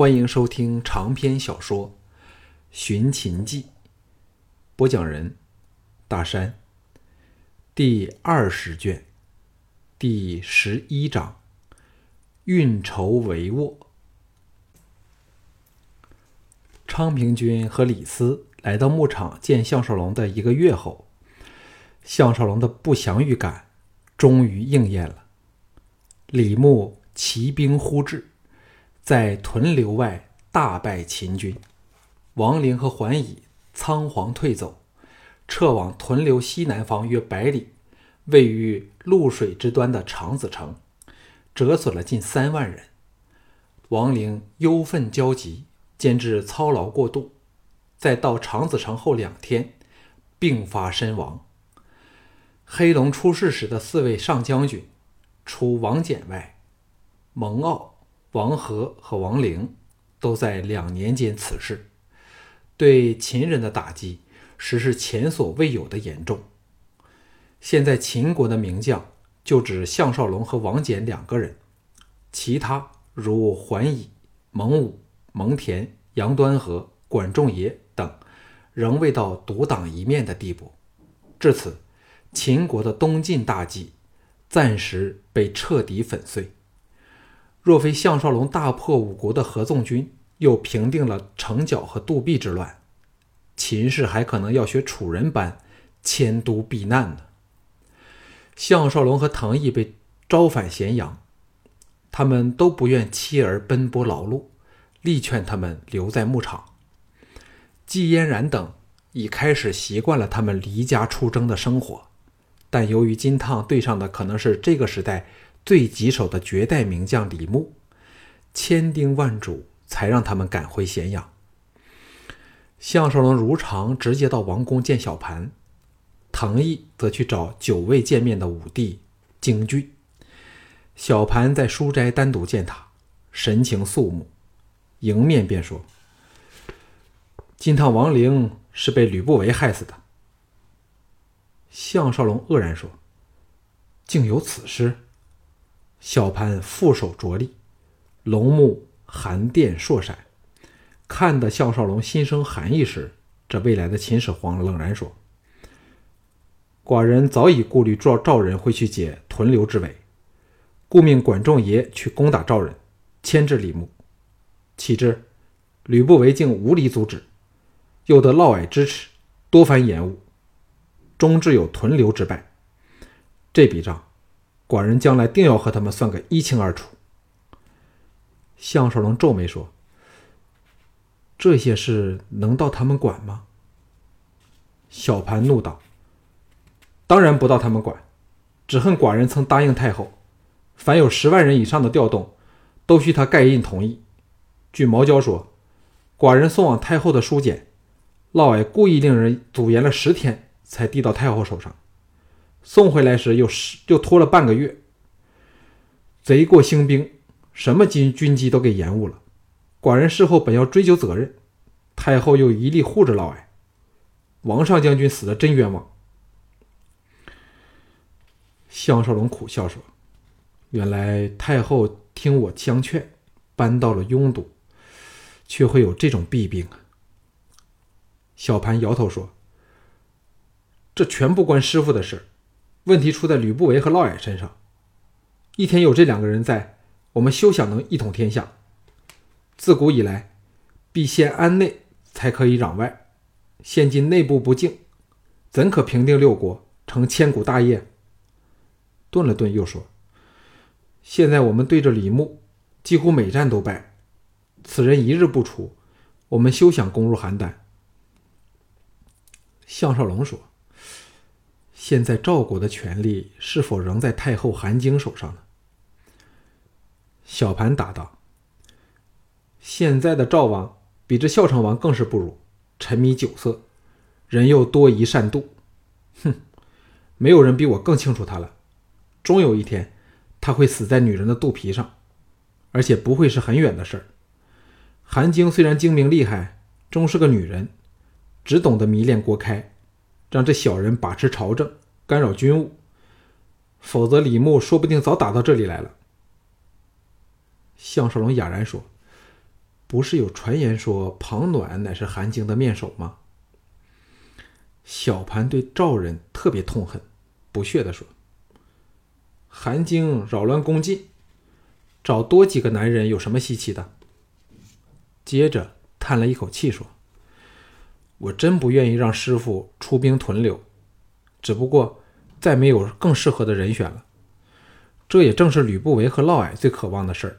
欢迎收听长篇小说《寻秦记》，播讲人：大山。第二十卷，第十一章：运筹帷幄。昌平君和李斯来到牧场见项少龙的一个月后，项少龙的不祥预感终于应验了。李牧骑兵忽至。在屯留外大败秦军，王陵和桓乙仓皇退走，撤往屯留西南方约百里、位于潞水之端的长子城，折损了近三万人。王陵忧愤焦急，兼至操劳过度，在到长子城后两天病发身亡。黑龙出事时的四位上将军，除王翦外，蒙骜。王和和王陵都在两年间辞世，对秦人的打击实是前所未有的严重。现在秦国的名将就只项少龙和王翦两个人，其他如桓乙、蒙武、蒙恬、杨端和、管仲爷等，仍未到独当一面的地步。至此，秦国的东晋大计暂时被彻底粉碎。若非项少龙大破五国的合纵军，又平定了城角和杜壁之乱，秦氏还可能要学楚人般迁都避难呢。项少龙和唐毅被招返咸阳，他们都不愿妻儿奔波劳碌，力劝他们留在牧场。季嫣然等已开始习惯了他们离家出征的生活，但由于金汤对上的可能是这个时代。最棘手的绝代名将李牧，千叮万嘱才让他们赶回咸阳。项少龙如常直接到王宫见小盘，唐毅则去找久未见面的武帝京俊。小盘在书斋单独见他，神情肃穆，迎面便说：“金汤王陵是被吕不韦害死的。”项少龙愕然说：“竟有此事？”小潘负手着力，龙目寒电烁闪，看得项少龙心生寒意时，这未来的秦始皇冷然说：“寡人早已顾虑赵赵人会去解屯留之围，故命管仲爷去攻打赵人，牵制李牧。岂知吕不韦竟无理阻止，又得嫪毐支持，多番延误，终至有屯留之败。这笔账。”寡人将来定要和他们算个一清二楚。项少龙皱眉说：“这些事能到他们管吗？”小盘怒道：“当然不到他们管，只恨寡人曾答应太后，凡有十万人以上的调动，都需他盖印同意。据毛娇说，寡人送往太后的书简，嫪毐故意令人阻延了十天，才递到太后手上。”送回来时又是又拖了半个月，贼过兴兵，什么军军机都给延误了。寡人事后本要追究责任，太后又一力护着嫪毐，王上将军死的真冤枉。项少龙苦笑说：“原来太后听我相劝，搬到了拥堵，却会有这种弊病啊。”小盘摇头说：“这全不关师傅的事。”问题出在吕不韦和嫪毐身上。一天有这两个人在，我们休想能一统天下。自古以来，必先安内，才可以攘外。现今内部不敬，怎可平定六国，成千古大业？顿了顿，又说：“现在我们对着李牧，几乎每战都败。此人一日不除，我们休想攻入邯郸。”项少龙说。现在赵国的权力是否仍在太后韩晶手上呢？小盘答道：“现在的赵王比这孝成王更是不如，沉迷酒色，人又多疑善妒。哼，没有人比我更清楚他了。终有一天，他会死在女人的肚皮上，而且不会是很远的事儿。韩晶虽然精明厉害，终是个女人，只懂得迷恋郭开。”让这小人把持朝政，干扰军务，否则李牧说不定早打到这里来了。项少龙哑然说：“不是有传言说庞暖乃是韩荆的面首吗？小盘对赵人特别痛恨，不屑地说：“韩荆扰乱宫禁，找多几个男人有什么稀奇的？”接着叹了一口气说：“我真不愿意让师傅出兵屯留，只不过再没有更适合的人选了。这也正是吕不韦和嫪毐最渴望的事儿。”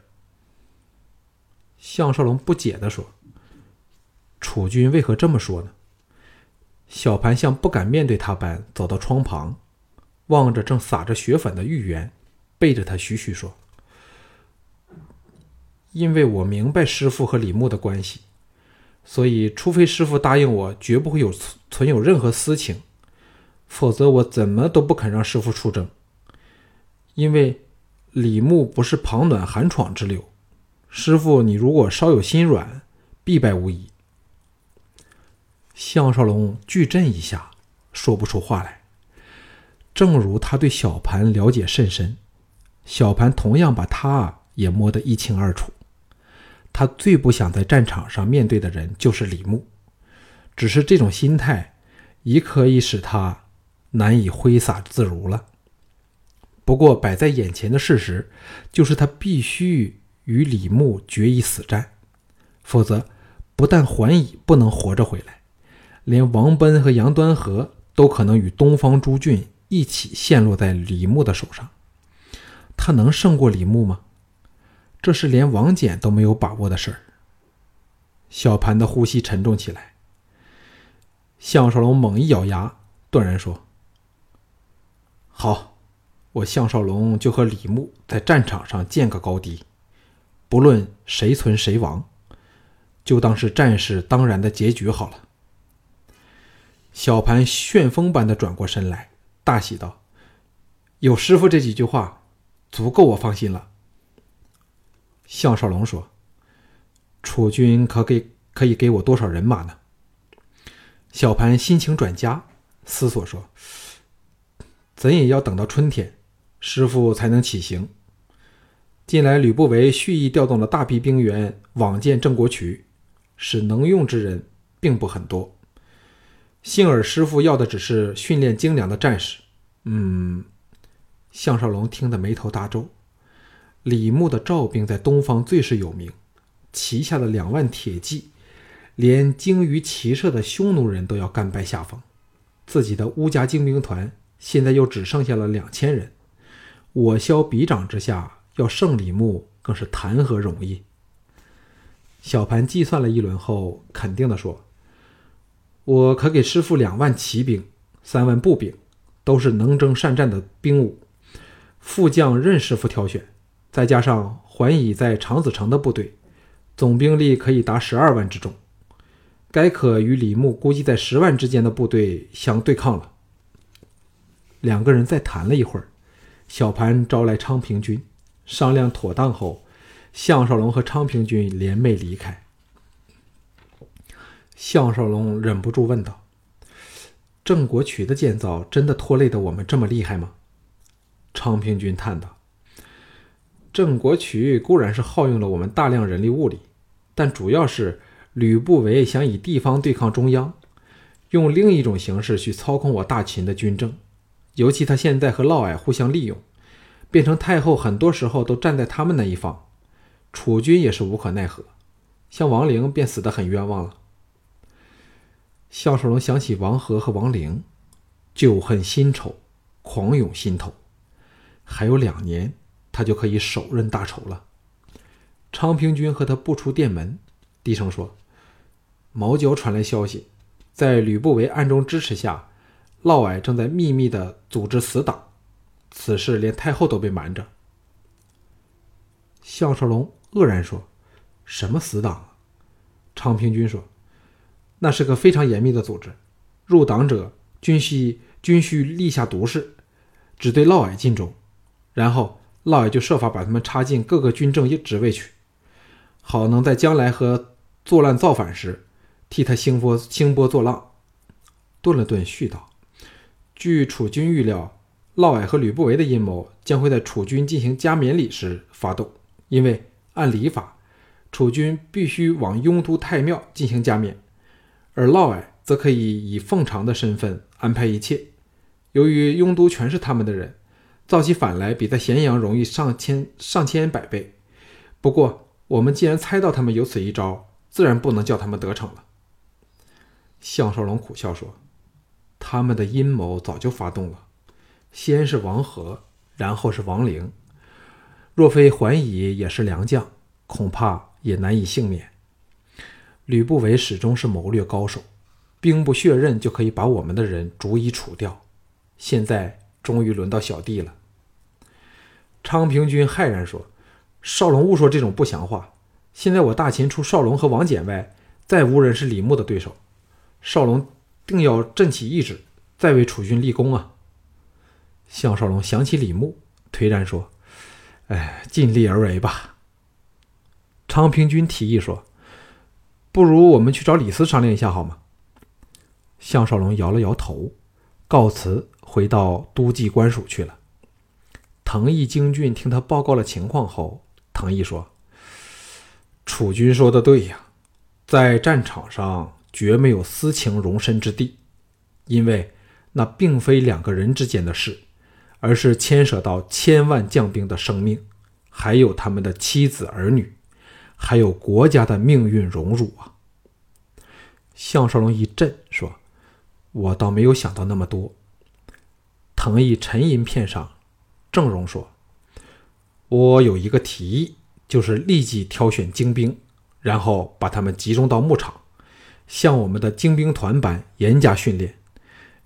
项少龙不解地说：“楚军为何这么说呢？”小盘像不敢面对他般走到窗旁，望着正撒着血粉的玉园，背着他徐徐说：“因为我明白师傅和李牧的关系，所以除非师傅答应我绝不会有存有任何私情，否则我怎么都不肯让师傅出征。因为李牧不是庞暖、韩闯之流。”师傅，你如果稍有心软，必败无疑。项少龙巨震一下，说不出话来。正如他对小盘了解甚深，小盘同样把他也摸得一清二楚。他最不想在战场上面对的人就是李牧，只是这种心态已可以使他难以挥洒自如了。不过摆在眼前的事实就是他必须。与李牧决一死战，否则不但桓乙不能活着回来，连王奔和杨端和都可能与东方诸郡一起陷落在李牧的手上。他能胜过李牧吗？这是连王翦都没有把握的事儿。小盘的呼吸沉重起来。项少龙猛一咬牙，断然说：“好，我项少龙就和李牧在战场上见个高低。”不论谁存谁亡，就当是战事当然的结局好了。小盘旋风般的转过身来，大喜道：“有师傅这几句话，足够我放心了。”项少龙说：“楚军可给可以给我多少人马呢？”小盘心情转佳，思索说：“怎也要等到春天，师傅才能起行。”近来，吕不韦蓄意调动了大批兵员往见郑国渠，使能用之人并不很多。幸而师傅要的只是训练精良的战士。嗯，项少龙听得眉头大皱。李牧的赵兵在东方最是有名，旗下的两万铁骑，连精于骑射的匈奴人都要甘拜下风。自己的乌家精兵团现在又只剩下了两千人，我消彼长之下。要胜李牧更是谈何容易？小盘计算了一轮后，肯定地说：“我可给师傅两万骑兵，三万步兵，都是能征善战的兵伍。副将任师傅挑选，再加上桓乙在长子城的部队，总兵力可以达十二万之众，该可与李牧估计在十万之间的部队相对抗了。”两个人再谈了一会儿，小盘招来昌平君。商量妥当后，项少龙和昌平君联袂离开。项少龙忍不住问道：“郑国渠的建造真的拖累的我们这么厉害吗？”昌平君叹道：“郑国渠固然是耗用了我们大量人力物力，但主要是吕不韦想以地方对抗中央，用另一种形式去操控我大秦的军政，尤其他现在和嫪毐互相利用。”变成太后，很多时候都站在他们那一方，楚军也是无可奈何，像王陵便死得很冤枉了。项少龙想起王和和王陵，旧恨新仇，狂涌心头。还有两年，他就可以手刃大仇了。昌平君和他不出殿门，低声说：“毛角传来消息，在吕不韦暗中支持下，嫪毐正在秘密的组织死党。”此事连太后都被瞒着。项少龙愕然说：“什么死党？”昌平君说：“那是个非常严密的组织，入党者均需均需立下毒誓，只对嫪毐尽忠，然后嫪毐就设法把他们插进各个军政一职位去，好能在将来和作乱造反时替他兴波兴波作浪。”顿了顿，续道：“据楚军预料。”嫪毐和吕不韦的阴谋将会在楚军进行加冕礼时发动，因为按礼法，楚军必须往雍都太庙进行加冕，而嫪毐则可以以奉常的身份安排一切。由于雍都全是他们的人，造起反来比在咸阳容易上千上千百倍。不过，我们既然猜到他们有此一招，自然不能叫他们得逞了。项少龙苦笑说：“他们的阴谋早就发动了，先是王和，然后是王陵。若非桓乙也是良将，恐怕也难以幸免。吕不韦始终是谋略高手，兵不血刃就可以把我们的人逐一除掉。现在终于轮到小弟了。”昌平君骇然说：“少龙勿说这种不祥话！现在我大秦除少龙和王翦外，再无人是李牧的对手。”少龙定要振起意志，再为楚军立功啊！项少龙想起李牧，颓然说：“哎，尽力而为吧。”昌平君提议说：“不如我们去找李斯商量一下，好吗？”项少龙摇了摇头，告辞，回到都记官署去了。藤毅京俊听他报告了情况后，藤毅说：“楚军说的对呀，在战场上。”绝没有私情容身之地，因为那并非两个人之间的事，而是牵涉到千万将兵的生命，还有他们的妻子儿女，还有国家的命运荣辱啊！项少龙一震，说：“我倒没有想到那么多。”藤毅沉吟片上，郑荣说：“我有一个提议，就是立即挑选精兵，然后把他们集中到牧场。”像我们的精兵团般严加训练，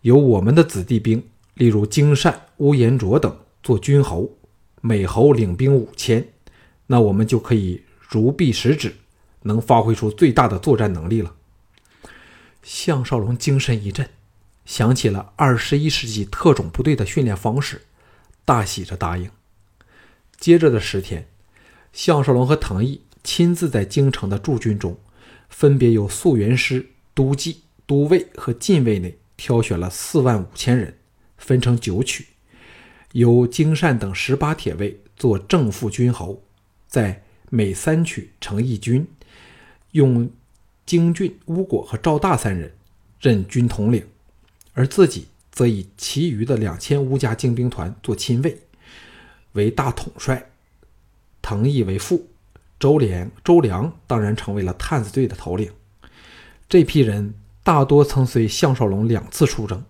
由我们的子弟兵，例如金善、乌延灼等做军侯，每侯领兵五千，那我们就可以如臂使指，能发挥出最大的作战能力了。项少龙精神一振，想起了二十一世纪特种部队的训练方式，大喜着答应。接着的十天，项少龙和唐毅亲自在京城的驻军中。分别由宿元师、都记、都尉和禁卫内挑选了四万五千人，分成九曲，由京善等十八铁卫做正副军侯，在每三曲成一军，用京俊、乌果和赵大三人任军统领，而自己则以其余的两千乌家精兵团做亲卫，为大统帅，藤毅为副。周良，周良当然成为了探子队的头领。这批人大多曾随项少龙两次出征，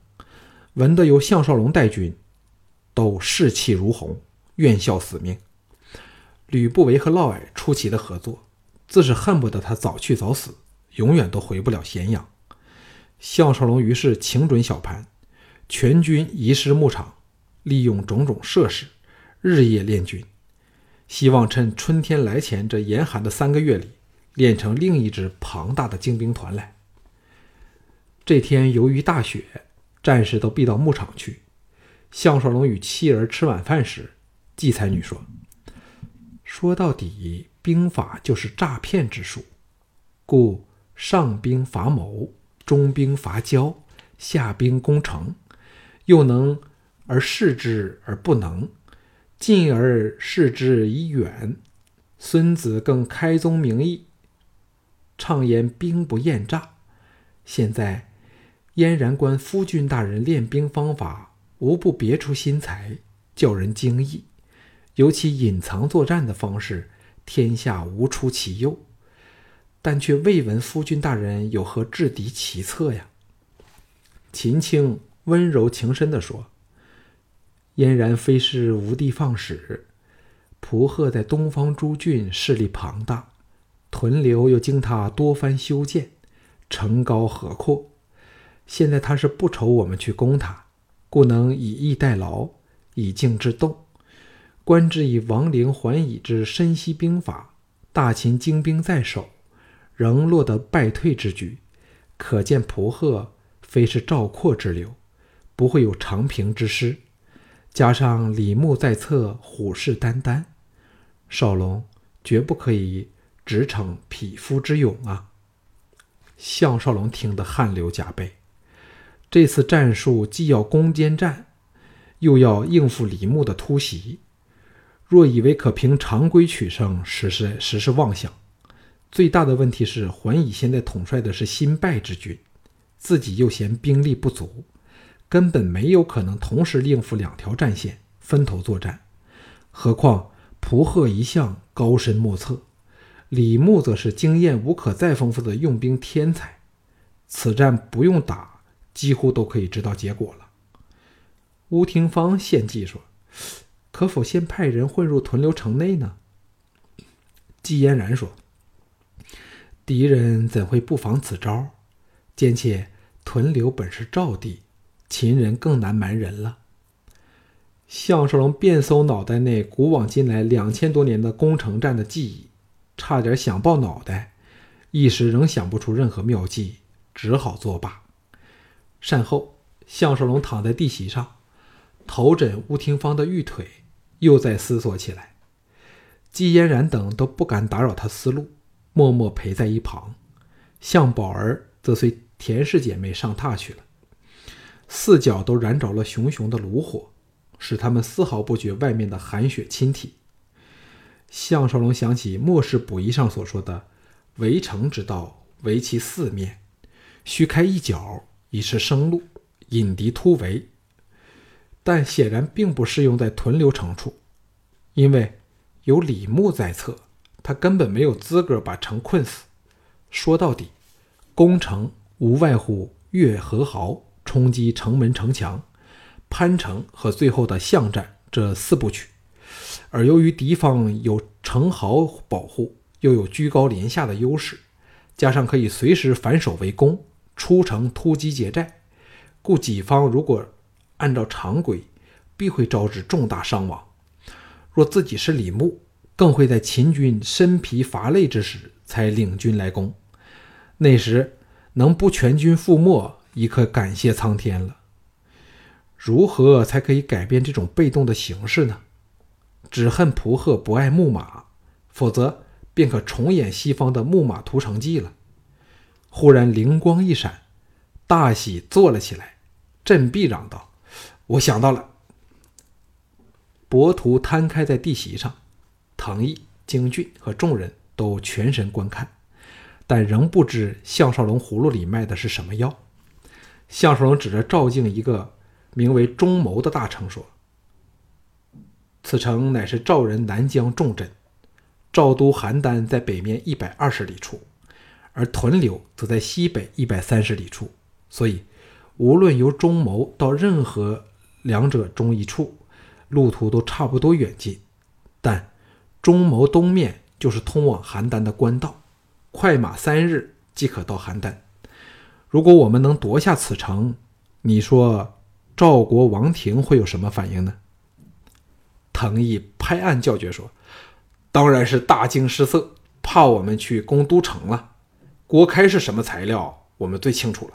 闻得由项少龙带军，都士气如虹，愿效死命。吕不韦和嫪毐出奇的合作，自是恨不得他早去早死，永远都回不了咸阳。项少龙于是请准小盘，全军移师牧场，利用种种设施，日夜练军。希望趁春天来前这严寒的三个月里，练成另一支庞大的精兵团来。这天由于大雪，战士都避到牧场去。项少龙与妻儿吃晚饭时，季才女说：“说到底，兵法就是诈骗之术，故上兵伐谋，中兵伐交，下兵攻城，又能而示之而不能。”进而视之以远，孙子更开宗明义，畅言兵不厌诈。现在燕然观夫君大人练兵方法，无不别出心裁，叫人惊异。尤其隐藏作战的方式，天下无出其右。但却未闻夫君大人有何制敌奇策呀？秦青温柔情深地说。嫣然非是无的放矢，蒲贺在东方诸郡势力庞大，屯留又经他多番修建，城高河阔。现在他是不愁我们去攻他，故能以逸待劳，以静制动。观之以王陵、桓乙之深悉兵法，大秦精兵在手，仍落得败退之局，可见蒲贺非是赵括之流，不会有长平之师。加上李牧在侧，虎视眈眈，少龙绝不可以只逞匹夫之勇啊！项少龙听得汗流浃背。这次战术既要攻坚战，又要应付李牧的突袭，若以为可凭常规取胜，实是实是妄想。最大的问题是，桓乙现在统帅的是新败之军，自己又嫌兵力不足，根本没有可能同时应付两条战线，分头作战。何况蒲贺一向高深莫测，李牧则是经验无可再丰富的用兵天才，此战不用打，几乎都可以知道结果了。乌廷芳献计说：“可否先派人混入屯留城内呢？”季嫣然说：“敌人怎会不防此招？兼且屯留本是赵地，秦人更难瞒人了。”项少龙遍搜脑袋内古往今来两千多年的攻城战的记忆，差点想爆脑袋，一时仍想不出任何妙计，只好作罢。善后，项少龙躺在地席上。头枕乌廷芳的玉腿，又在思索起来。季嫣然等都不敢打扰他思路，默默陪在一旁。向宝儿则随田氏姐妹上榻去了。四角都燃着了熊熊的炉火，使他们丝毫不觉外面的寒雪侵体。项少龙想起《末世补遗》上所说的“围城之道，围其四面，须开一角，以示生路，引敌突围。”但显然并不适用在屯留城处，因为有李牧在侧，他根本没有资格把城困死。说到底，攻城无外乎越和壕、冲击城门城墙、攀城和最后的巷战这四部曲。而由于敌方有城壕保护，又有居高临下的优势，加上可以随时反手围攻、出城突击劫寨，故己方如果按照常规，必会招致重大伤亡。若自己是李牧，更会在秦军身疲乏累之时才领军来攻。那时能不全军覆没，已可感谢苍天了。如何才可以改变这种被动的形式呢？只恨蒲鹤不爱木马，否则便可重演西方的木马屠城记了。忽然灵光一闪，大喜坐了起来，振臂嚷道。我想到了，博图摊开在地席上，唐毅、京俊和众人都全神观看，但仍不知项少龙葫芦里卖的是什么药。项少龙指着赵境一个名为中牟的大城说：“此城乃是赵人南疆重镇，赵都邯郸在北面一百二十里处，而屯留则在西北一百三十里处，所以无论由中牟到任何。”两者中一处，路途都差不多远近，但中牟东面就是通往邯郸的官道，快马三日即可到邯郸。如果我们能夺下此城，你说赵国王庭会有什么反应呢？藤毅拍案叫绝说：“当然是大惊失色，怕我们去攻都城了。国开是什么材料，我们最清楚了。”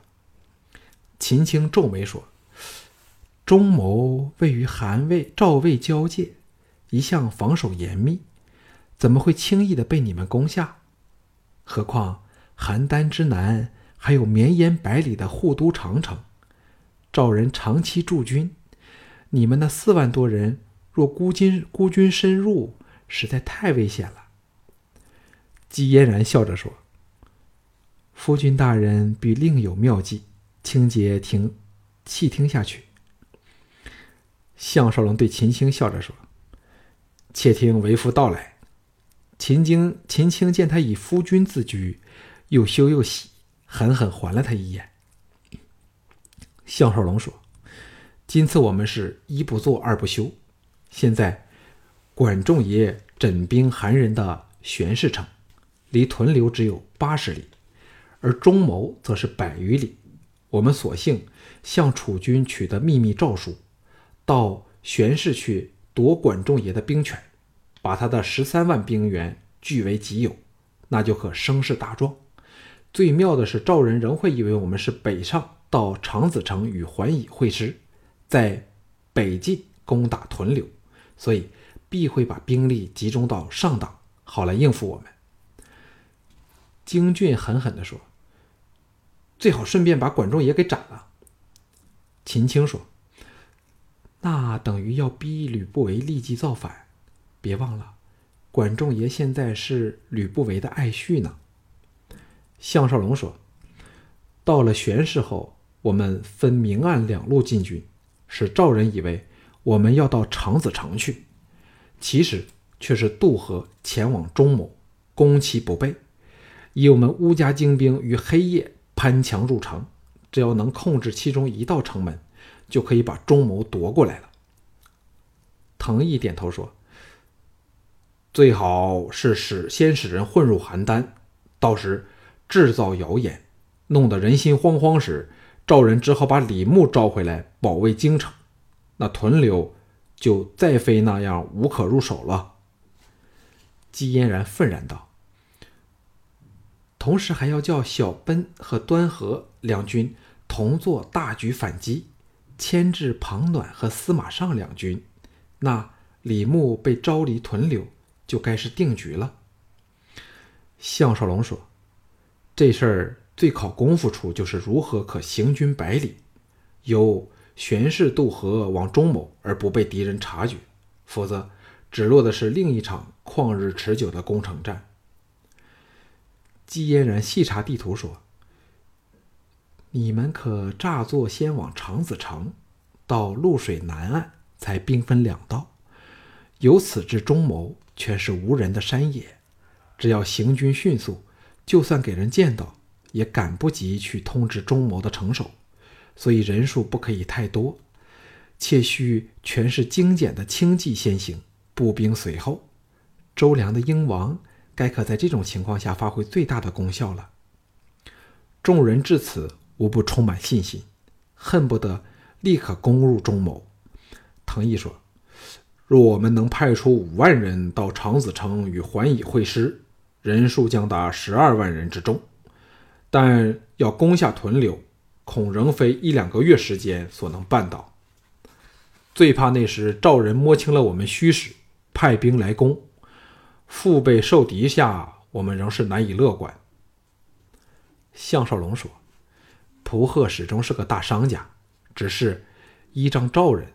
秦青皱眉说。中牟位于韩魏、赵魏交界，一向防守严密，怎么会轻易的被你们攻下？何况邯郸之南还有绵延百里的护都长城，赵人长期驻军，你们那四万多人若孤军孤军深入，实在太危险了。姬嫣然笑着说：“夫君大人必另有妙计，请姐听，细听下去。”项少龙对秦青笑着说：“且听为夫道来。”秦京、秦青见他以夫君自居，又羞又喜，狠狠还了他一眼。项少龙说：“今次我们是一不做二不休。现在，管仲爷整兵韩人的玄氏城，离屯留只有八十里，而中牟则是百余里。我们索性向楚军取得秘密诏书。”到玄氏去夺管仲爷的兵权，把他的十三万兵员据为己有，那就可声势大壮。最妙的是，赵人仍会以为我们是北上到长子城与桓乙会师，在北进攻打屯留，所以必会把兵力集中到上党，好来应付我们。京俊狠狠地说：“最好顺便把管仲爷给斩了。”秦青说。那等于要逼吕不韦立即造反。别忘了，管仲爷现在是吕不韦的爱婿呢。项少龙说：“到了玄氏后，我们分明暗两路进军，使赵人以为我们要到长子城去，其实却是渡河前往中牟，攻其不备。以我们乌家精兵于黑夜攀墙入城，只要能控制其中一道城门，就可以把中牟夺过来了。”藤毅点头说：“最好是使先使人混入邯郸，到时制造谣言，弄得人心惶惶时，赵人只好把李牧召回来保卫京城，那屯留就再非那样无可入手了。”姬嫣然愤然道：“同时还要叫小奔和端和两军同做大局反击，牵制庞暖和司马尚两军。”那李牧被招离屯留，就该是定局了。项少龙说：“这事儿最考功夫处，就是如何可行军百里，由玄氏渡河往中牟，而不被敌人察觉，否则只落的是另一场旷日持久的攻城战。”姬嫣然细查地图说：“你们可诈作先往长子城，到潞水南岸。”才兵分两道，由此至中牟全是无人的山野，只要行军迅速，就算给人见到，也赶不及去通知中牟的城守，所以人数不可以太多，且需全是精简的轻骑先行，步兵随后。周良的鹰王该可在这种情况下发挥最大的功效了。众人至此无不充满信心，恨不得立刻攻入中牟。藤毅说：“若我们能派出五万人到长子城与桓乙会师，人数将达十二万人之众。但要攻下屯留，恐仍非一两个月时间所能办到。最怕那时赵人摸清了我们虚实，派兵来攻，腹背受敌下，我们仍是难以乐观。”项少龙说：“蒲贺始终是个大商家，只是依仗赵人。”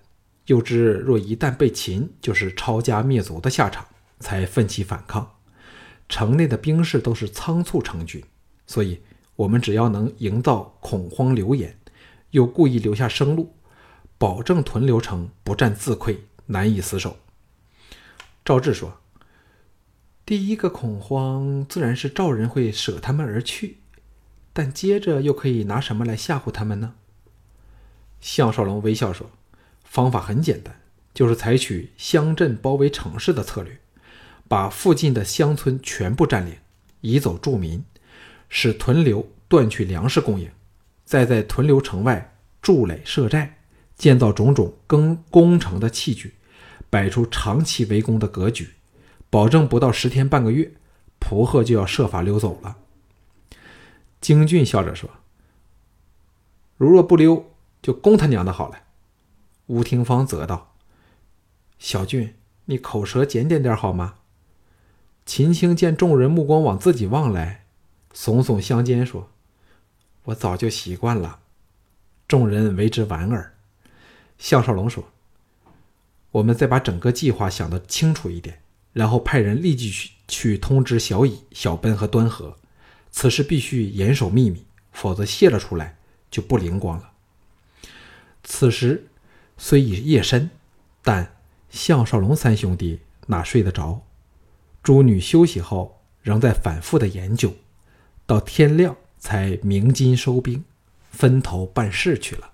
又知若一旦被擒，就是抄家灭族的下场，才奋起反抗。城内的兵士都是仓促成军，所以我们只要能营造恐慌流言，又故意留下生路，保证屯留城不战自溃，难以死守。赵志说：“第一个恐慌自然是赵人会舍他们而去，但接着又可以拿什么来吓唬他们呢？”项少龙微笑说。方法很简单，就是采取乡镇包围城市的策略，把附近的乡村全部占领，移走住民，使屯留断去粮食供应，再在屯留城外筑垒设寨，建造种种更工程的器具，摆出长期围攻的格局，保证不到十天半个月，蒲贺就要设法溜走了。京俊笑着说：“如若不溜，就攻他娘的好了。”吴廷芳则道：“小俊，你口舌检点点好吗？”秦青见众人目光往自己望来，耸耸香肩说：“我早就习惯了。”众人为之莞尔。项少龙说：“我们再把整个计划想得清楚一点，然后派人立即去去通知小乙、小奔和端和。此事必须严守秘密，否则泄了出来就不灵光了。”此时。虽已夜深，但项少龙三兄弟哪睡得着？诸女休息后，仍在反复的研究，到天亮才鸣金收兵，分头办事去了。